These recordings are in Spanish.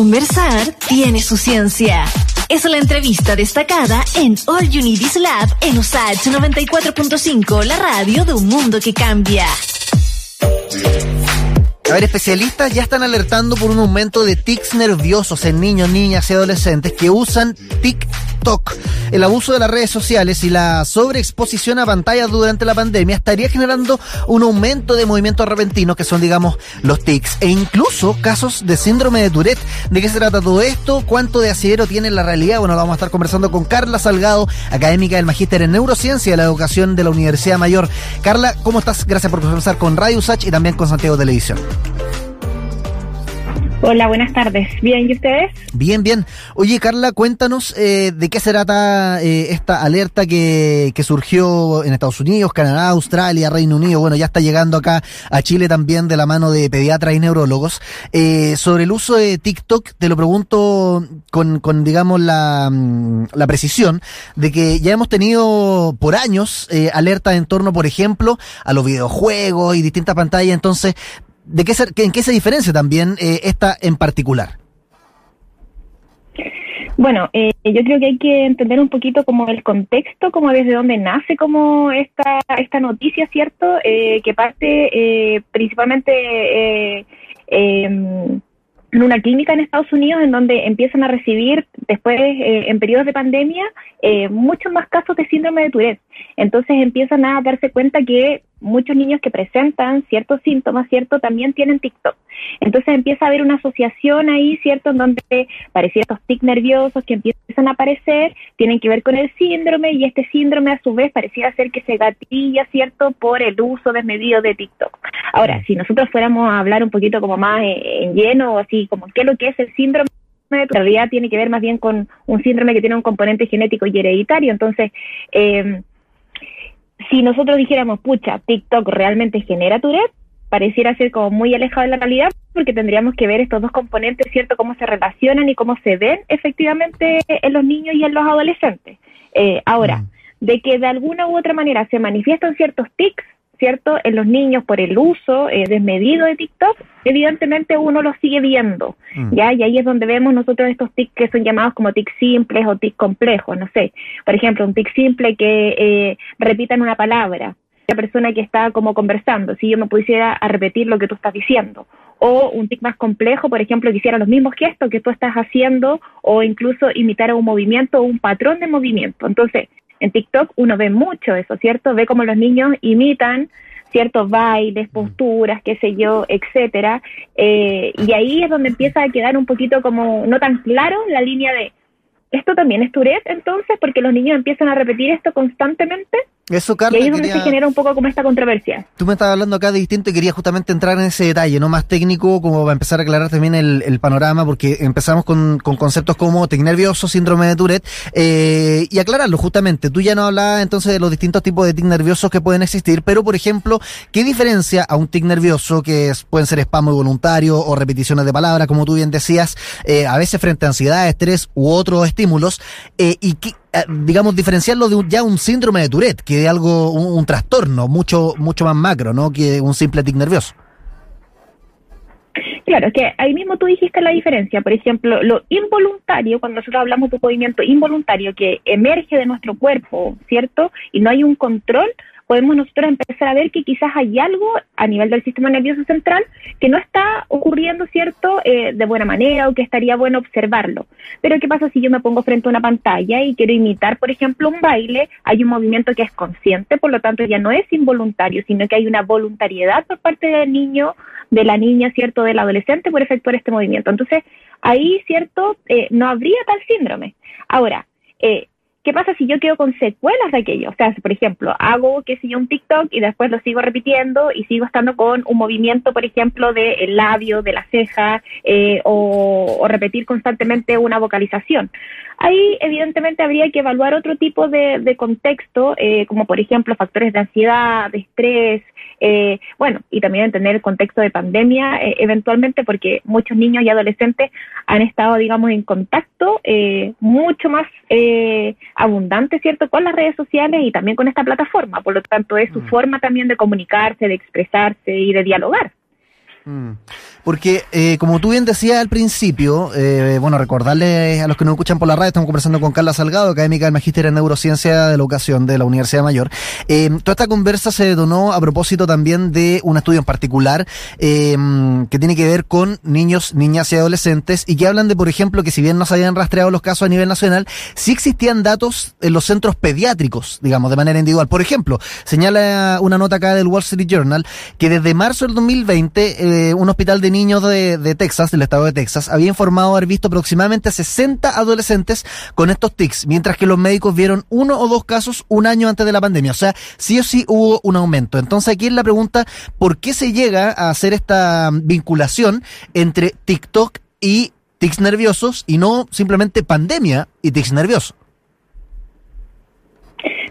Conversar tiene su ciencia. Es la entrevista destacada en All Is Lab en USAH 94.5, la radio de un mundo que cambia. A ver, especialistas ya están alertando por un aumento de tics nerviosos en niños, niñas y adolescentes que usan El abuso de las redes sociales y la sobreexposición a pantallas durante la pandemia estaría generando un aumento de movimientos repentinos que son, digamos, los tics e incluso casos de síndrome de Tourette. ¿De qué se trata todo esto? ¿Cuánto de asidero tiene la realidad? Bueno, vamos a estar conversando con Carla Salgado, académica del Magíster en Neurociencia de la Educación de la Universidad Mayor. Carla, ¿cómo estás? Gracias por conversar con Radio Sach y también con Santiago Televisión. Hola, buenas tardes. ¿Bien y ustedes? Bien, bien. Oye, Carla, cuéntanos eh, de qué se trata eh, esta alerta que, que, surgió en Estados Unidos, Canadá, Australia, Reino Unido. Bueno, ya está llegando acá a Chile también de la mano de pediatras y neurólogos. Eh, sobre el uso de TikTok, te lo pregunto con, con digamos, la, mm, la precisión de que ya hemos tenido por años eh, alertas en torno, por ejemplo, a los videojuegos y distintas pantallas. Entonces, ¿De qué ¿En qué se diferencia también eh, esta en particular? Bueno, eh, yo creo que hay que entender un poquito como el contexto, como desde dónde nace como esta, esta noticia, ¿cierto? Eh, que parte eh, principalmente eh, em, en una clínica en Estados Unidos en donde empiezan a recibir después eh, en periodos de pandemia muchos más casos de síndrome de Tourette. Entonces empiezan a darse cuenta que muchos niños que presentan ciertos síntomas, ¿cierto? También tienen TikTok. Entonces empieza a haber una asociación ahí, ¿cierto? En donde pareciera estos tics nerviosos que empiezan a aparecer, tienen que ver con el síndrome y este síndrome a su vez pareciera ser que se gatilla, ¿cierto? Por el uso desmedido de TikTok. Ahora, si nosotros fuéramos a hablar un poquito como más en lleno, así como qué es lo que es el síndrome, en realidad tiene que ver más bien con un síndrome que tiene un componente genético y hereditario. Entonces, eh, si nosotros dijéramos, pucha, TikTok realmente genera Tourette, pareciera ser como muy alejado de la realidad porque tendríamos que ver estos dos componentes, ¿cierto? Cómo se relacionan y cómo se ven efectivamente en los niños y en los adolescentes. Eh, ahora, mm. de que de alguna u otra manera se manifiestan ciertos tics, ¿cierto? En los niños por el uso eh, desmedido de TikTok, evidentemente uno lo sigue viendo, mm. ¿ya? Y ahí es donde vemos nosotros estos tics que son llamados como tics simples o tics complejos, no sé. Por ejemplo, un tic simple que eh, repitan una palabra, la persona que está como conversando, si yo me pusiera a repetir lo que tú estás diciendo. O un tic más complejo, por ejemplo, que hiciera los mismos gestos que tú estás haciendo o incluso imitar un movimiento o un patrón de movimiento. Entonces, en TikTok uno ve mucho eso, ¿cierto? Ve cómo los niños imitan ciertos bailes, posturas, qué sé yo, etcétera. Eh, y ahí es donde empieza a quedar un poquito como no tan claro la línea de esto también es Tourette entonces, porque los niños empiezan a repetir esto constantemente. Eso, Carla, y ahí es donde se genera un poco como esta controversia. Tú me estabas hablando acá de distinto y quería justamente entrar en ese detalle, ¿no? Más técnico, como para empezar a aclarar también el, panorama, porque empezamos con, conceptos como tic nervioso, síndrome de Tourette, eh, y aclararlo justamente. Tú ya no hablabas entonces de los distintos tipos de tic nerviosos que pueden existir, pero por ejemplo, ¿qué diferencia a un tic nervioso que pueden ser espasmo voluntario o repeticiones de palabras, como tú bien decías, eh, a veces frente a ansiedad, estrés u otros estímulos, eh, y qué, digamos, diferenciarlo de ya un síndrome de Tourette, que es algo, un, trastorno mucho, mucho más macro, ¿no? Que un simple tic nervioso. Claro, es que ahí mismo tú dijiste la diferencia. Por ejemplo, lo involuntario, cuando nosotros hablamos de un movimiento involuntario que emerge de nuestro cuerpo, ¿cierto? Y no hay un control, podemos nosotros empezar a ver que quizás hay algo a nivel del sistema nervioso central que no está ocurriendo, ¿cierto?, eh, de buena manera o que estaría bueno observarlo. Pero ¿qué pasa si yo me pongo frente a una pantalla y quiero imitar, por ejemplo, un baile? Hay un movimiento que es consciente, por lo tanto ya no es involuntario, sino que hay una voluntariedad por parte del niño, de la niña, ¿cierto?, del adolescente por efectuar este movimiento. Entonces, ahí, ¿cierto?, eh, no habría tal síndrome. Ahora, eh, ¿Qué pasa si yo quedo con secuelas de aquello? O sea, por ejemplo hago, qué sé yo, un TikTok y después lo sigo repitiendo y sigo estando con un movimiento, por ejemplo, del labio, de la ceja eh, o, repetir constantemente una vocalización. Ahí evidentemente habría que evaluar otro tipo de, contexto, eh, como por ejemplo factores de ansiedad, de estrés, eh, bueno, y también tener el contexto de pandemia eh, eventualmente, porque muchos niños y adolescentes han estado, digamos, en contacto eh, mucho más abundante, ¿cierto?, con las redes sociales y también con esta plataforma. Por lo tanto, es su mm. forma también de comunicarse, de expresarse y de dialogar. Mm. Porque, eh, como tú bien decías al principio, eh, bueno, recordarles a los que nos escuchan por la radio, estamos conversando con Carla Salgado, académica del Magíster en Neurociencia de la Educación de la Universidad Mayor. Eh, toda esta conversa se donó a propósito también de un estudio en particular que tiene que ver con niños, niñas y adolescentes y que hablan de, por ejemplo, que si bien no se habían rastreado los casos a nivel nacional, sí existían datos en los centros pediátricos, digamos, de manera individual. Por ejemplo, señala una nota acá del Wall Street Journal que desde marzo del 2020 eh, un hospital de niños de, Texas, del estado de Texas, había informado haber visto aproximadamente 60 adolescentes con estos tics, mientras que los médicos vieron uno o dos casos un año antes de la pandemia. O sea, sí o sí hubo un aumento. Entonces aquí es la pregunta, ¿por qué se llega a hacer esta vinculación entre TikTok y tics nerviosos y no simplemente pandemia y tics nerviosos?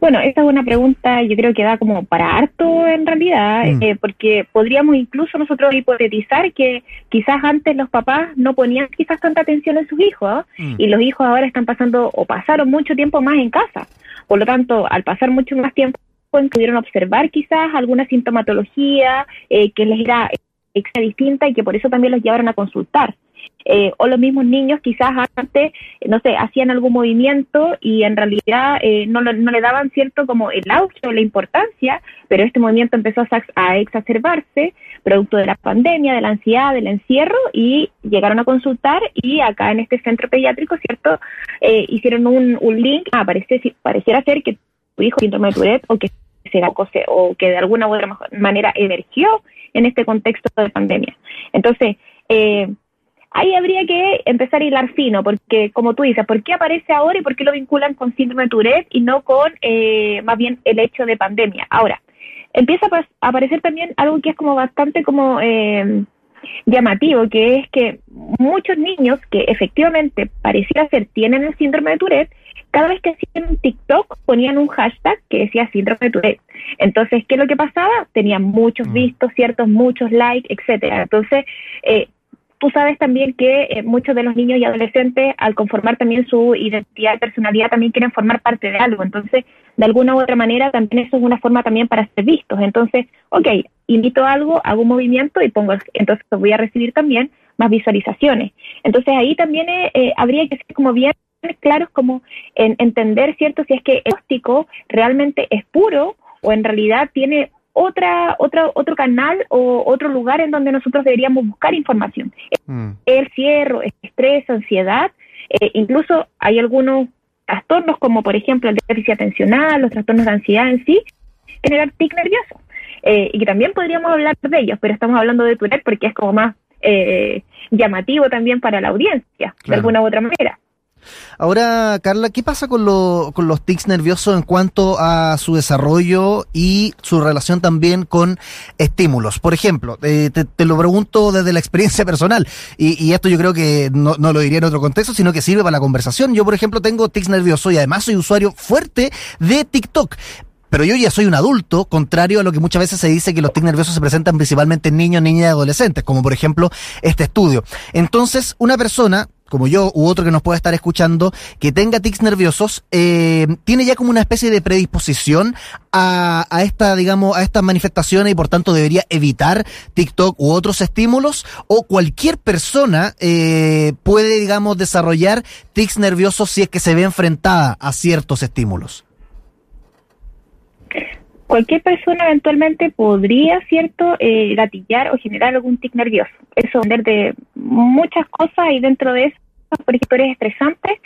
Bueno, esa es una pregunta, yo creo que da como para harto en realidad, mm. eh, porque podríamos incluso nosotros hipotetizar que quizás antes los papás no ponían quizás tanta atención en sus hijos mm. y los hijos ahora están pasando o pasaron mucho tiempo más en casa. Por lo tanto, al pasar mucho más tiempo, pudieron observar quizás alguna sintomatología eh, que les era distinta y que por eso también los llevaron a consultar. Eh, o los mismos niños quizás antes, no sé, hacían algún movimiento y en realidad eh, no, no, le daban cierto como el auge o la importancia, pero este movimiento empezó a, exacerbarse producto de la pandemia, de la ansiedad, del encierro y llegaron a consultar y acá en este centro pediátrico, ¿cierto? Eh, hicieron un, un link, ah, pareciera ser que tu hijo síndrome de Tourette o que se o que de alguna u otra manera emergió en este contexto de pandemia. Entonces, eh, ahí habría que empezar a hilar fino, porque como tú dices, ¿por qué aparece ahora y por qué lo vinculan con síndrome de Tourette y no con eh, más bien el hecho de pandemia? Ahora, empieza a aparecer también algo que es como bastante como eh, llamativo, que es que muchos niños que efectivamente pareciera ser tienen el síndrome de Tourette, cada vez que hacían un TikTok ponían un hashtag que decía síndrome de Tourette. Entonces, ¿qué es lo que pasaba? Tenían muchos mm. vistos, ciertos, muchos likes, etcétera. Entonces, eh, tú sabes también que eh, muchos de los niños y adolescentes, al conformar también su identidad y personalidad, también quieren formar parte de algo. Entonces, de alguna u otra manera, también eso es una forma también para ser vistos. Entonces, ok, invito a algo, hago un movimiento y pongo, entonces voy a recibir también más visualizaciones. Entonces, ahí también eh, habría que ser como bien claros como en entender, ¿cierto? Si es que el óptico realmente es puro o en realidad tiene otra, otra, otro canal o otro lugar en donde nosotros deberíamos buscar información. Mm. El cierre, estrés, ansiedad, eh, incluso hay algunos trastornos como por ejemplo el déficit atencional, los trastornos de ansiedad en sí, generar tic nervioso. Eh, y que también podríamos hablar de ellos, pero estamos hablando de Tourette porque es como más eh, llamativo también para la audiencia, de alguna u otra manera. Ahora, Carla, ¿qué pasa con, con los tics nerviosos en cuanto a su desarrollo y su relación también con estímulos? Por ejemplo, eh, te, lo pregunto desde la experiencia personal, y, esto yo creo que no, no, lo diría en otro contexto, sino que sirve para la conversación. Yo, por ejemplo, tengo tics nerviosos y además soy usuario fuerte de TikTok. Pero yo ya soy un adulto, contrario a lo que muchas veces se dice que los tics nerviosos se presentan principalmente en niños, niñas y adolescentes, como por ejemplo este estudio. Entonces, una persona como yo u otro que nos pueda estar escuchando, que tenga tics nerviosos, eh, tiene ya como una especie de predisposición a, a, esta, digamos, a estas manifestaciones y por tanto debería evitar TikTok u otros estímulos, o cualquier persona eh, puede, digamos, desarrollar tics nerviosos si es que se ve enfrentada a ciertos estímulos cualquier persona eventualmente podría, ¿cierto?, eh, gatillar o generar algún tic nervioso. Eso depende de muchas cosas y dentro de eso, por ejemplo, estresantes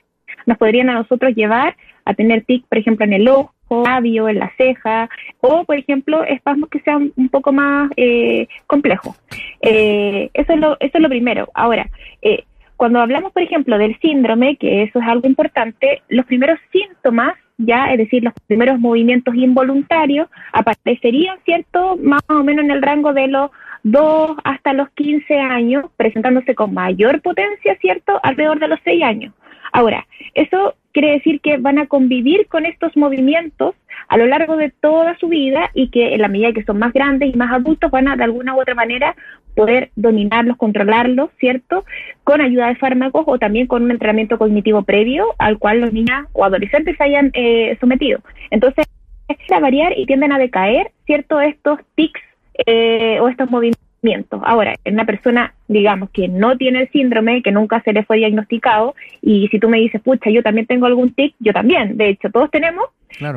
nos podrían a nosotros llevar a tener tic, por ejemplo, en el ojo, labio, en la ceja, o, por ejemplo, espasmos que sean un poco más eh, complejos. Eh, eso, es lo, eso es lo primero. Ahora, eh, cuando hablamos, por ejemplo, del síndrome, que eso es algo importante, los primeros síntomas ya, es decir, los primeros movimientos involuntarios aparecerían, ¿cierto? Más o menos en el rango de los 2 hasta los 15 años, presentándose con mayor potencia, ¿cierto? Alrededor de los 6 años. Ahora, eso quiere decir que van a convivir con estos movimientos a lo largo de toda su vida y que en la medida que son más grandes y más adultos van a de alguna u otra manera poder dominarlos, controlarlos, ¿cierto? Con ayuda de fármacos o también con un entrenamiento cognitivo previo al cual los niños o adolescentes se hayan eh, sometido. Entonces, es a variar y tienden a decaer, ¿cierto? Estos tics eh, o estos movimientos. Ahora, en una persona, digamos, que no tiene el síndrome, que nunca se le fue diagnosticado, y si tú me dices, pucha, yo también tengo algún tic, yo también, de hecho, todos tenemos,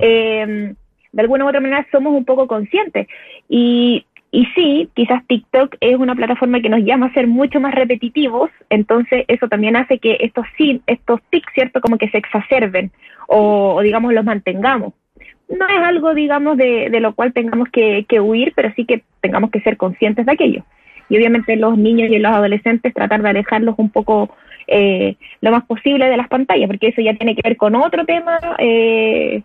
eh, de alguna u otra manera somos un poco conscientes. Y, y sí, quizás TikTok es una plataforma que nos llama a ser mucho más repetitivos, entonces eso también hace que estos, estos tics, ¿cierto? Como que se exacerben o, digamos los mantengamos. No es algo, digamos, de, de lo cual tengamos que, que huir, pero sí que tengamos que ser conscientes de aquello. Y obviamente los niños y los adolescentes tratar de alejarlos un poco eh, lo más posible de las pantallas, porque eso ya tiene que ver con otro tema. Eh,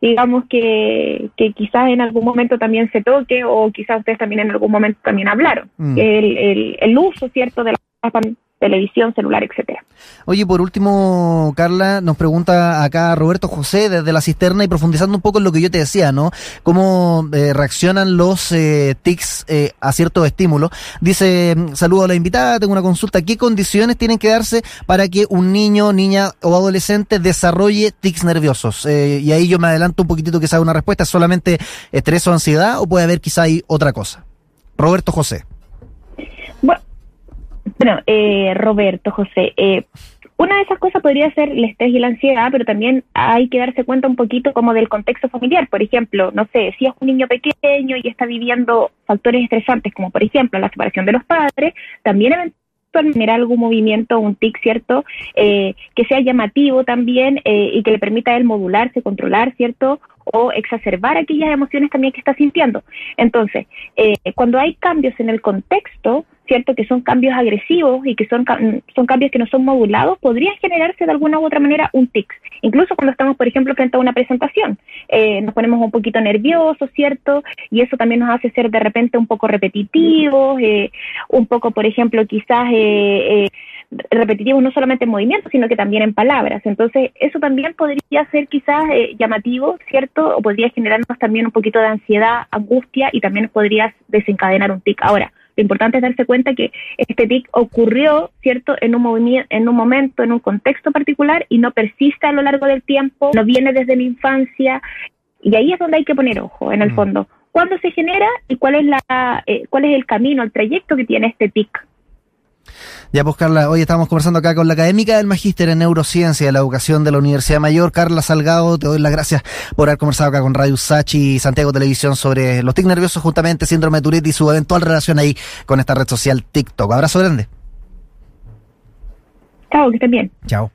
digamos que, que quizás en algún momento también se toque o quizás ustedes también en algún momento también hablaron. Mm. El, el, el, uso, ¿cierto?, de la televisión, celular, etcétera. Oye, por último, Carla, nos pregunta acá Roberto José desde la cisterna y profundizando un poco en lo que yo te decía, ¿no? Cómo eh, reaccionan los eh, TICs eh, a ciertos estímulos. Dice, saludo a la invitada, tengo una consulta. ¿Qué condiciones tienen que darse para que un niño, niña o adolescente desarrolle TICs nerviosos? y ahí yo me adelanto un poquitito que sabe una respuesta. ¿Es solamente estrés o ansiedad o puede haber quizá ahí otra cosa? Roberto José. Bueno, eh, Roberto, José, eh, una de esas cosas podría ser el estrés y la ansiedad, pero también hay que darse cuenta un poquito como del contexto familiar. Por ejemplo, no sé, si es un niño pequeño y está viviendo factores estresantes, como por ejemplo la separación de los padres, también eventualmente algún movimiento, un tic, ¿cierto? Eh, que sea llamativo también eh, y que le permita a él modularse, controlar, ¿cierto? O exacerbar aquellas emociones también que está sintiendo. Entonces, eh, cuando hay cambios en el contexto, ¿cierto? Que son cambios agresivos y que son, son cambios que no son modulados, podrían generarse de alguna u otra manera un tic. Incluso cuando estamos, por ejemplo, frente a una presentación, eh, nos ponemos un poquito nerviosos, ¿cierto? Y eso también nos hace ser de repente un poco repetitivos, eh, un poco, por ejemplo, quizás eh, repetitivos no solamente en movimientos, sino que también en palabras. Entonces, eso también podría ser quizás llamativo, ¿cierto? O podría generarnos también un poquito de ansiedad, angustia y también podría desencadenar un tic. Ahora, lo importante es darse cuenta que este tic ocurrió, ¿cierto?, en un, en un momento, en un contexto particular y no persiste a lo largo del tiempo, no viene desde mi infancia. Y ahí es donde hay que poner ojo, en el mm. fondo. ¿Cuándo se genera y cuál es, la, eh, cuál es el camino, el trayecto que tiene este tic? Ya pues Carla, hoy estamos conversando acá con la académica del Magíster en Neurociencia de la Educación de la Universidad Mayor, Carla Salgado, te doy las gracias por haber conversado acá con Radio Sachi y Santiago Televisión sobre los TIC nerviosos, justamente síndrome de Tourette y su eventual relación ahí con esta red social TikTok. Abrazo grande. Chao, que estén bien. Chao.